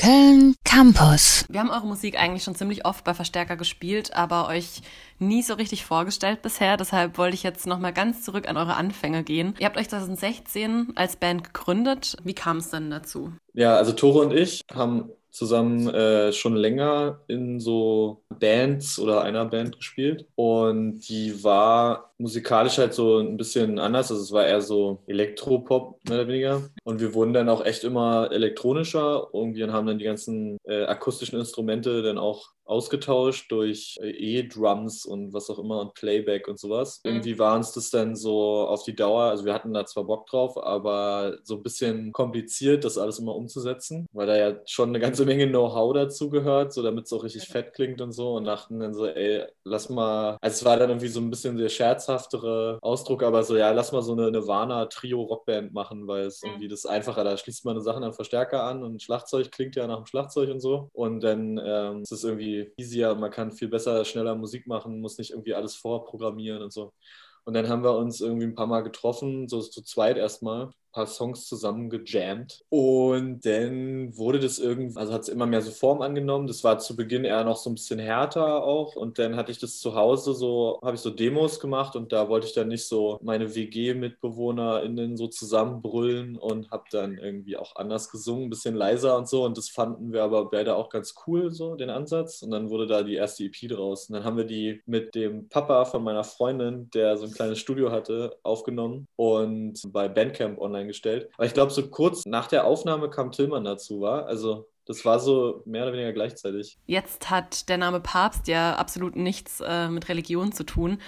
Köln Campus. Wir haben eure Musik eigentlich schon ziemlich oft bei Verstärker gespielt, aber euch nie so richtig vorgestellt bisher. Deshalb wollte ich jetzt nochmal ganz zurück an eure Anfänge gehen. Ihr habt euch 2016 als Band gegründet. Wie kam es denn dazu? Ja, also Tore und ich haben zusammen äh, schon länger in so Bands oder einer Band gespielt und die war musikalisch halt so ein bisschen anders. Also es war eher so Elektropop mehr oder weniger und wir wurden dann auch echt immer elektronischer irgendwie und haben dann die ganzen äh, akustischen Instrumente dann auch ausgetauscht durch äh, E-Drums und was auch immer und Playback und sowas. Mhm. Irgendwie war uns das dann so auf die Dauer, also wir hatten da zwar Bock drauf, aber so ein bisschen kompliziert, das alles immer umzusetzen, weil da ja schon eine ganze Menge Know-how dazu gehört, so damit es auch richtig fett klingt und so. Und dachten dann so, ey, lass mal, also es war dann irgendwie so ein bisschen der scherzhaftere Ausdruck, aber so, ja, lass mal so eine Nirvana-Trio-Rockband machen, weil es irgendwie das einfacher, da schließt man eine Sachen an Verstärker an und Schlagzeug klingt ja nach dem Schlagzeug und so. Und dann ähm, ist es irgendwie easier, man kann viel besser, schneller Musik machen, muss nicht irgendwie alles vorprogrammieren und so. Und dann haben wir uns irgendwie ein paar Mal getroffen, so zu zweit erstmal paar Songs zusammen gejammt. Und dann wurde das irgendwie, also hat es immer mehr so Form angenommen. Das war zu Beginn eher noch so ein bisschen härter auch. Und dann hatte ich das zu Hause so, habe ich so Demos gemacht und da wollte ich dann nicht so meine WG-MitbewohnerInnen so zusammenbrüllen und habe dann irgendwie auch anders gesungen, ein bisschen leiser und so. Und das fanden wir aber beide auch ganz cool, so den Ansatz. Und dann wurde da die erste EP draus. Und dann haben wir die mit dem Papa von meiner Freundin, der so ein kleines Studio hatte, aufgenommen. Und bei Bandcamp online online gestellt. Aber ich glaube, so kurz nach der Aufnahme kam Tillmann dazu, war. Also das war so mehr oder weniger gleichzeitig. Jetzt hat der Name Papst ja absolut nichts äh, mit Religion zu tun.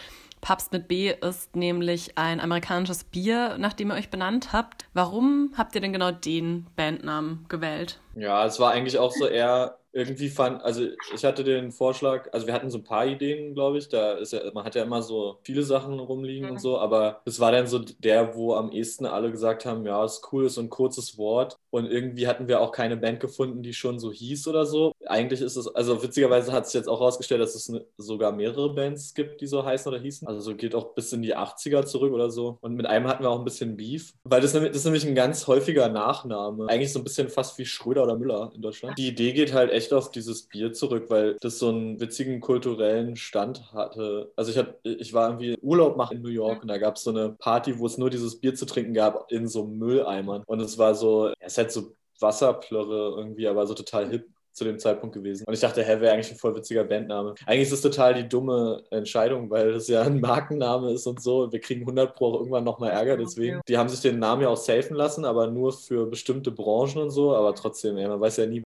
Papst mit B ist nämlich ein amerikanisches Bier, nach dem ihr euch benannt habt. Warum habt ihr denn genau den Bandnamen gewählt? Ja, es war eigentlich auch so eher irgendwie fand, also ich hatte den Vorschlag, also wir hatten so ein paar Ideen, glaube ich. Da ist ja, man hat ja immer so viele Sachen rumliegen mhm. und so, aber es war dann so der, wo am ehesten alle gesagt haben, ja, ist cool, ist so ein kurzes Wort. Und irgendwie hatten wir auch keine Band gefunden, die schon so hieß oder so. Eigentlich ist es, also witzigerweise hat es jetzt auch herausgestellt, dass es ne, sogar mehrere Bands gibt, die so heißen oder hießen. Also so geht auch bis in die 80er zurück oder so. Und mit einem hatten wir auch ein bisschen Beef, weil das, das ist nämlich ein ganz häufiger Nachname. Eigentlich so ein bisschen fast wie Schröder oder Müller in Deutschland. Die Idee geht halt echt echt auf dieses Bier zurück, weil das so einen witzigen kulturellen Stand hatte. Also ich, hab, ich war irgendwie Urlaub machen in New York und da gab es so eine Party, wo es nur dieses Bier zu trinken gab in so Mülleimern. Und es war so, es hat so Wasserplörre irgendwie, aber so total hip zu dem Zeitpunkt gewesen. Und ich dachte, hä, wäre eigentlich ein voll witziger Bandname. Eigentlich ist es total die dumme Entscheidung, weil das ja ein Markenname ist und so. Wir kriegen 100 Pro irgendwann nochmal Ärger deswegen. Die haben sich den Namen ja auch safen lassen, aber nur für bestimmte Branchen und so. Aber trotzdem, ey, man weiß ja nie,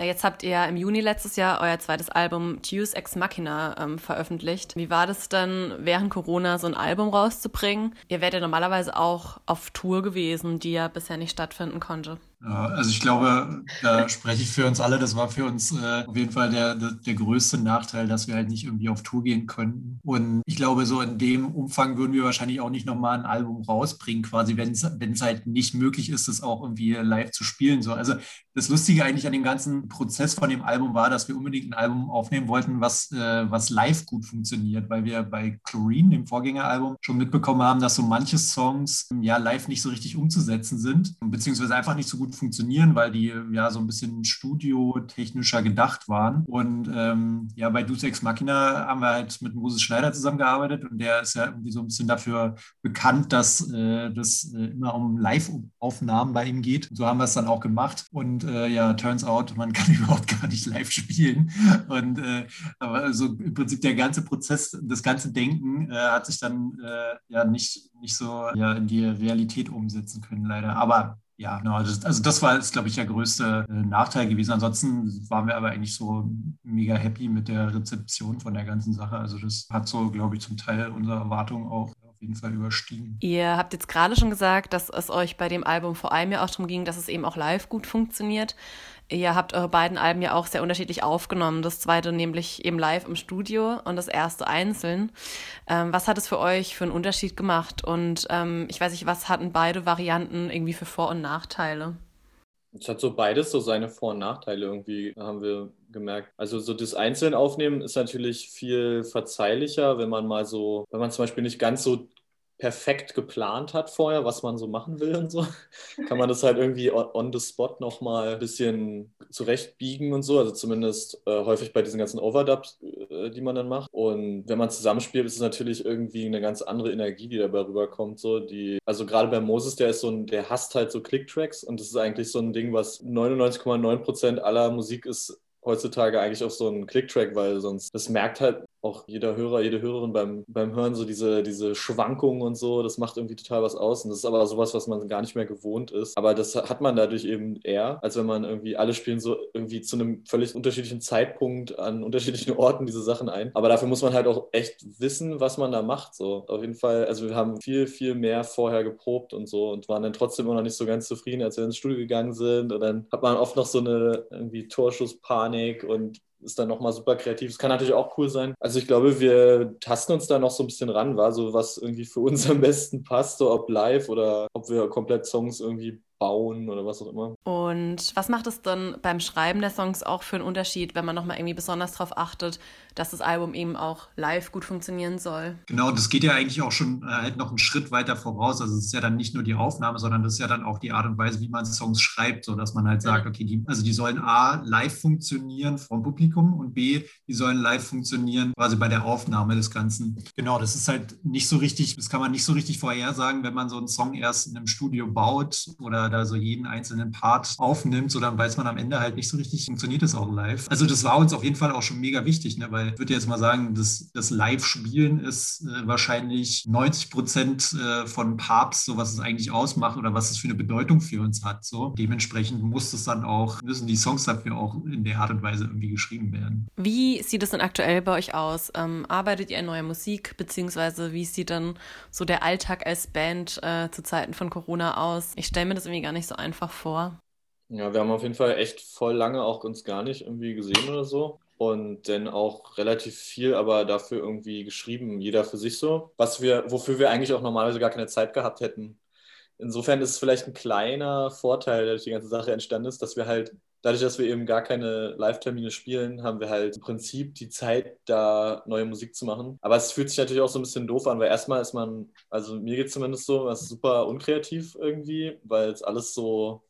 jetzt habt ihr im Juni letztes Jahr euer zweites Album Deus Ex Machina ähm, veröffentlicht. Wie war das dann, während Corona so ein Album rauszubringen? Ihr wärt ja normalerweise auch auf Tour gewesen, die ja bisher nicht stattfinden konnte. Also ich glaube, da spreche ich für uns alle. Das war für uns äh, auf jeden Fall der, der, der, größte Nachteil, dass wir halt nicht irgendwie auf Tour gehen könnten. Und ich glaube, so in dem Umfang würden wir wahrscheinlich auch nicht nochmal ein Album rausbringen, quasi, wenn es halt nicht möglich ist, das auch irgendwie live zu spielen. So. Also das Lustige eigentlich an dem ganzen Prozess von dem Album war, dass wir unbedingt ein Album aufnehmen wollten, was, äh, was live gut funktioniert, weil wir bei Chlorine, dem Vorgängeralbum, schon mitbekommen haben, dass so manche Songs ja live nicht so richtig umzusetzen sind, beziehungsweise einfach nicht so gut funktionieren, weil die ja so ein bisschen studiotechnischer gedacht waren. Und ähm, ja, bei Deus Ex Machina haben wir halt mit Moses Schneider zusammengearbeitet und der ist ja irgendwie so ein bisschen dafür bekannt, dass äh, das äh, immer um Live-Aufnahmen bei ihm geht. So haben wir es dann auch gemacht. Und äh, ja, turns out, man kann überhaupt gar nicht live spielen. Und äh, aber so im Prinzip der ganze Prozess, das ganze Denken äh, hat sich dann äh, ja nicht, nicht so ja, in die Realität umsetzen können, leider. Aber ja, genau. Also, also das war, glaube ich, der größte äh, Nachteil gewesen. Ansonsten waren wir aber eigentlich so mega happy mit der Rezeption von der ganzen Sache. Also das hat so, glaube ich, zum Teil unsere Erwartungen auch jeden Fall überstiegen. Ihr habt jetzt gerade schon gesagt, dass es euch bei dem Album vor allem ja auch darum ging, dass es eben auch live gut funktioniert. Ihr habt eure beiden Alben ja auch sehr unterschiedlich aufgenommen. Das zweite nämlich eben live im Studio und das erste einzeln. Ähm, was hat es für euch für einen Unterschied gemacht? Und ähm, ich weiß nicht, was hatten beide Varianten irgendwie für Vor- und Nachteile? Es hat so beides so seine Vor- und Nachteile irgendwie, haben wir gemerkt. Also so das Einzelne aufnehmen ist natürlich viel verzeihlicher, wenn man mal so, wenn man zum Beispiel nicht ganz so perfekt geplant hat vorher, was man so machen will und so, kann man das halt irgendwie on, the spot nochmal ein bisschen zurechtbiegen und so. Also zumindest äh, häufig bei diesen ganzen Overdubs, äh, die man dann macht. Und wenn man zusammenspielt, ist es natürlich irgendwie eine ganz andere Energie, die dabei rüberkommt. So die, also gerade bei Moses, der ist so ein, der hasst halt so Clicktracks und das ist eigentlich so ein Ding, was 99,9 Prozent aller Musik ist heutzutage eigentlich auf so einen Clicktrack, weil sonst, das merkt halt auch jeder Hörer, jede Hörerin beim, beim Hören so diese, diese Schwankungen und so, das macht irgendwie total was aus. Und das ist aber sowas, was man gar nicht mehr gewohnt ist. Aber das hat man dadurch eben eher, als wenn man irgendwie alle spielen so irgendwie zu einem völlig unterschiedlichen Zeitpunkt an unterschiedlichen Orten diese Sachen ein. Aber dafür muss man halt auch echt wissen, was man da macht. So, auf jeden Fall, also wir haben viel, viel mehr vorher geprobt und so und waren dann trotzdem immer noch nicht so ganz zufrieden, als wir ins Studio gegangen sind. Und dann hat man oft noch so eine irgendwie Torschusspanik und ist dann nochmal super kreativ. Es kann natürlich auch cool sein. Also ich glaube, wir tasten uns da noch so ein bisschen ran, war so was irgendwie für uns am besten passt, so ob live oder ob wir komplett Songs irgendwie bauen oder was auch immer. Und was macht es dann beim Schreiben der Songs auch für einen Unterschied, wenn man nochmal irgendwie besonders darauf achtet, dass das Album eben auch live gut funktionieren soll? Genau, das geht ja eigentlich auch schon äh, halt noch einen Schritt weiter voraus. Also es ist ja dann nicht nur die Aufnahme, sondern das ist ja dann auch die Art und Weise, wie man Songs schreibt, so dass man halt sagt, okay, die, also die sollen A, live funktionieren vom Publikum und B, die sollen live funktionieren quasi bei der Aufnahme des Ganzen. Genau, das ist halt nicht so richtig, das kann man nicht so richtig vorhersagen, wenn man so einen Song erst in einem Studio baut oder da so jeden einzelnen Part aufnimmt, so dann weiß man am Ende halt nicht so richtig, funktioniert das auch live. Also das war uns auf jeden Fall auch schon mega wichtig, ne? weil ich würde jetzt mal sagen, das, das Live-Spielen ist äh, wahrscheinlich 90 Prozent äh, von Parts, so was es eigentlich ausmacht oder was es für eine Bedeutung für uns hat. So dementsprechend muss es dann auch, müssen die Songs dafür auch in der Art und Weise irgendwie geschrieben werden. Wie sieht es denn aktuell bei euch aus? Ähm, arbeitet ihr an neuer Musik, beziehungsweise wie sieht dann so der Alltag als Band äh, zu Zeiten von Corona aus? Ich stelle mir das irgendwie gar nicht so einfach vor. Ja, wir haben auf jeden Fall echt voll lange auch uns gar nicht irgendwie gesehen oder so. Und dann auch relativ viel, aber dafür irgendwie geschrieben, jeder für sich so, was wir, wofür wir eigentlich auch normalerweise gar keine Zeit gehabt hätten. Insofern ist es vielleicht ein kleiner Vorteil, der durch die ganze Sache entstanden ist, dass wir halt, dadurch, dass wir eben gar keine Live-Termine spielen, haben wir halt im Prinzip die Zeit, da neue Musik zu machen. Aber es fühlt sich natürlich auch so ein bisschen doof an, weil erstmal ist man, also mir geht es zumindest so, es ist super unkreativ irgendwie, weil es alles so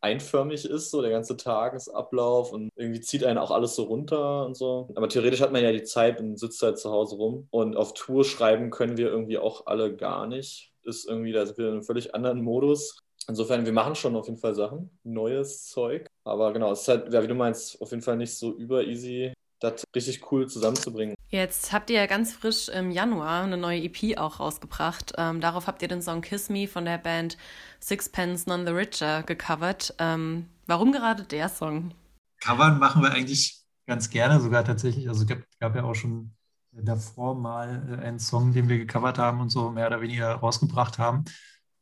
einförmig ist, so der ganze Tagesablauf und irgendwie zieht einen auch alles so runter und so. Aber theoretisch hat man ja die Zeit und sitzt halt zu Hause rum. Und auf Tour schreiben können wir irgendwie auch alle gar nicht. Ist irgendwie, da sind wir in einem völlig anderen Modus. Insofern, wir machen schon auf jeden Fall Sachen, neues Zeug. Aber genau, es ist halt, ja, wie du meinst, auf jeden Fall nicht so über easy, das richtig cool zusammenzubringen. Jetzt habt ihr ja ganz frisch im Januar eine neue EP auch rausgebracht. Ähm, darauf habt ihr den Song Kiss Me von der Band Sixpence None the Richer gecovert. Ähm, warum gerade der Song? Covern machen wir eigentlich ganz gerne, sogar tatsächlich. Also es gab, gab ja auch schon davor mal einen Song, den wir gecovert haben und so mehr oder weniger rausgebracht haben.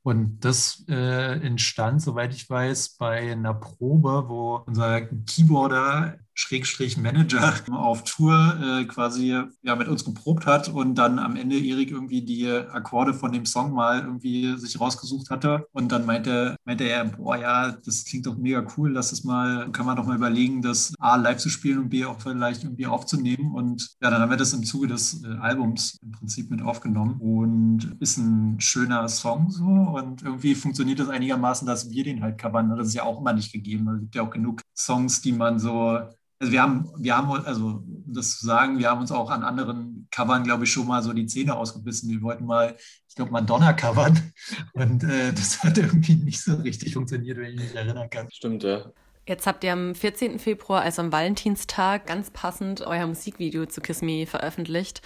Und das äh, entstand, soweit ich weiß, bei einer Probe, wo unser Keyboarder Schrägstrich Manager auf Tour äh, quasi ja, mit uns geprobt hat und dann am Ende Erik irgendwie die Akkorde von dem Song mal irgendwie sich rausgesucht hatte. Und dann meinte, meinte er, boah ja, das klingt doch mega cool, lass es mal, kann man doch mal überlegen, das A live zu spielen und B auch vielleicht irgendwie aufzunehmen. Und ja, dann haben wir das im Zuge des äh, Albums im Prinzip mit aufgenommen und ist ein schöner Song so und irgendwie funktioniert das einigermaßen, dass wir den halt covern. Das ist ja auch immer nicht gegeben. Es gibt ja auch genug Songs, die man so also wir haben, wir haben, also das zu sagen, wir haben uns auch an anderen Covern, glaube ich, schon mal so die Zähne ausgebissen. Wir wollten mal, ich glaube, Madonna covern und äh, das hat irgendwie nicht so richtig funktioniert, wenn ich mich erinnern kann. Stimmt, ja. Jetzt habt ihr am 14. Februar, also am Valentinstag, ganz passend euer Musikvideo zu Kiss Me veröffentlicht.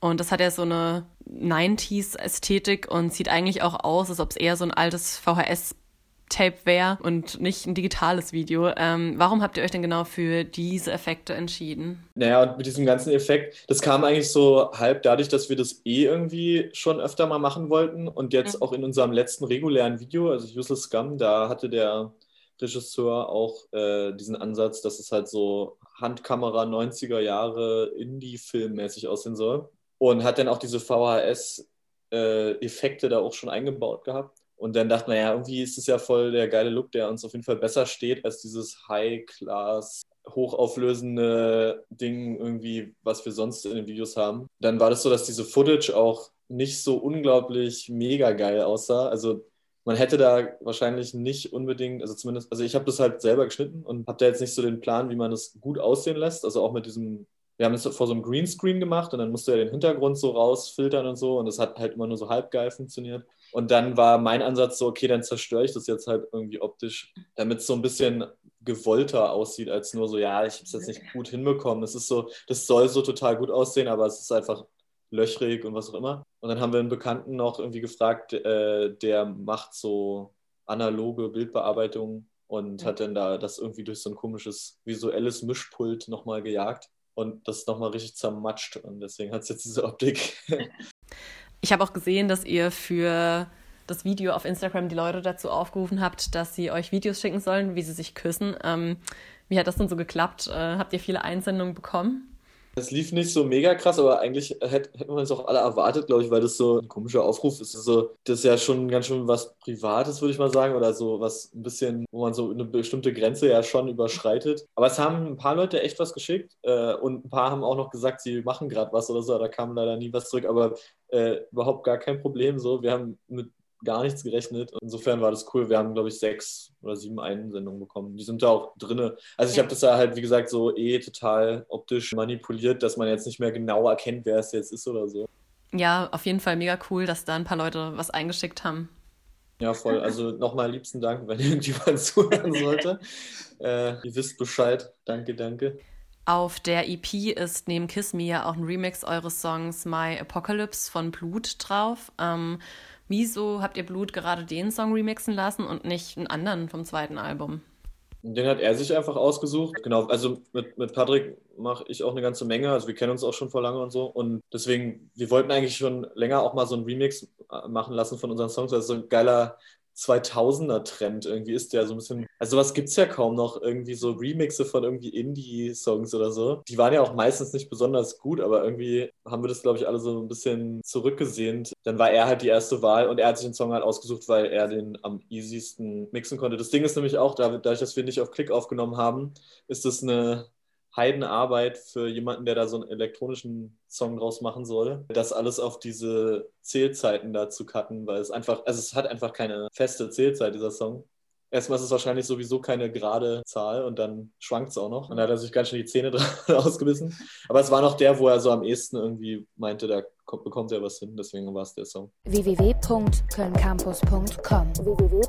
Und das hat ja so eine 90s-Ästhetik und sieht eigentlich auch aus, als ob es eher so ein altes VHS Tape wäre und nicht ein digitales Video. Ähm, warum habt ihr euch denn genau für diese Effekte entschieden? Naja, und mit diesem ganzen Effekt, das kam eigentlich so halb dadurch, dass wir das eh irgendwie schon öfter mal machen wollten und jetzt mhm. auch in unserem letzten regulären Video, also Useless Scum, da hatte der Regisseur auch äh, diesen Ansatz, dass es halt so Handkamera 90er Jahre Indie-Film-mäßig aussehen soll und hat dann auch diese VHS-Effekte äh, da auch schon eingebaut gehabt. Und dann dachte man, ja, irgendwie ist es ja voll der geile Look, der uns auf jeden Fall besser steht als dieses High-Class, hochauflösende Ding irgendwie, was wir sonst in den Videos haben. Dann war das so, dass diese Footage auch nicht so unglaublich mega geil aussah. Also man hätte da wahrscheinlich nicht unbedingt, also zumindest, also ich habe das halt selber geschnitten und habe da jetzt nicht so den Plan, wie man das gut aussehen lässt. Also auch mit diesem, wir haben es vor so einem Greenscreen gemacht und dann musste er den Hintergrund so rausfiltern und so und das hat halt immer nur so halb geil funktioniert. Und dann war mein Ansatz so, okay, dann zerstöre ich das jetzt halt irgendwie optisch, damit es so ein bisschen gewollter aussieht, als nur so, ja, ich habe es jetzt nicht gut hinbekommen. Es ist so, das soll so total gut aussehen, aber es ist einfach löchrig und was auch immer. Und dann haben wir einen Bekannten noch irgendwie gefragt, äh, der macht so analoge Bildbearbeitung und hat dann da das irgendwie durch so ein komisches visuelles Mischpult nochmal gejagt und das nochmal richtig zermatscht. Und deswegen hat es jetzt diese Optik. ich habe auch gesehen, dass ihr für das Video auf Instagram die Leute dazu aufgerufen habt, dass sie euch Videos schicken sollen, wie sie sich küssen. Ähm, wie hat das denn so geklappt? Äh, habt ihr viele Einsendungen bekommen? Es lief nicht so mega krass, aber eigentlich hätten wir es auch alle erwartet, glaube ich, weil das so ein komischer Aufruf ist. So, das ist ja schon ganz schön was Privates, würde ich mal sagen, oder so was ein bisschen, wo man so eine bestimmte Grenze ja schon überschreitet. Aber es haben ein paar Leute echt was geschickt äh, und ein paar haben auch noch gesagt, sie machen gerade was oder so. Da kam leider nie was zurück, aber äh, überhaupt gar kein Problem. So, wir haben mit gar nichts gerechnet. Insofern war das cool. Wir haben, glaube ich, sechs oder sieben Einsendungen bekommen. Die sind da auch drin. Also ich habe das ja halt, wie gesagt, so eh total optisch manipuliert, dass man jetzt nicht mehr genau erkennt, wer es jetzt ist oder so. Ja, auf jeden Fall mega cool, dass da ein paar Leute was eingeschickt haben. Ja, voll. Also nochmal liebsten Dank, wenn irgendjemand zuhören sollte. äh, ihr wisst Bescheid. Danke, danke. Auf der EP ist neben Kiss Me ja auch ein Remix eures Songs My Apocalypse von Blut drauf. Ähm, Wieso habt ihr Blut gerade den Song remixen lassen und nicht einen anderen vom zweiten Album? Den hat er sich einfach ausgesucht. Genau, also mit, mit Patrick mache ich auch eine ganze Menge. Also wir kennen uns auch schon vor lange und so. Und deswegen, wir wollten eigentlich schon länger auch mal so einen Remix äh, machen lassen von unseren Songs. Also so ein geiler 2000er-Trend irgendwie ist der so ein bisschen. Also was gibt es ja kaum noch, irgendwie so Remixe von irgendwie Indie-Songs oder so. Die waren ja auch meistens nicht besonders gut, aber irgendwie haben wir das, glaube ich, alle so ein bisschen zurückgesehnt. Dann war er halt die erste Wahl und er hat sich den Song halt ausgesucht, weil er den am easiesten mixen konnte. Das Ding ist nämlich auch, dadurch, dass wir nicht auf Klick aufgenommen haben, ist das eine Heidenarbeit für jemanden, der da so einen elektronischen Song draus machen soll, das alles auf diese Zählzeiten da zu cutten, weil es einfach, also es hat einfach keine feste Zählzeit, dieser Song. Erstmal ist es wahrscheinlich sowieso keine gerade Zahl und dann schwankt es auch noch. Und da hat er sich ganz schön die Zähne dran ausgebissen. Aber es war noch der, wo er so am ehesten irgendwie meinte, da bekommt er was hin. Deswegen war es der Song. www.kölncampus.com www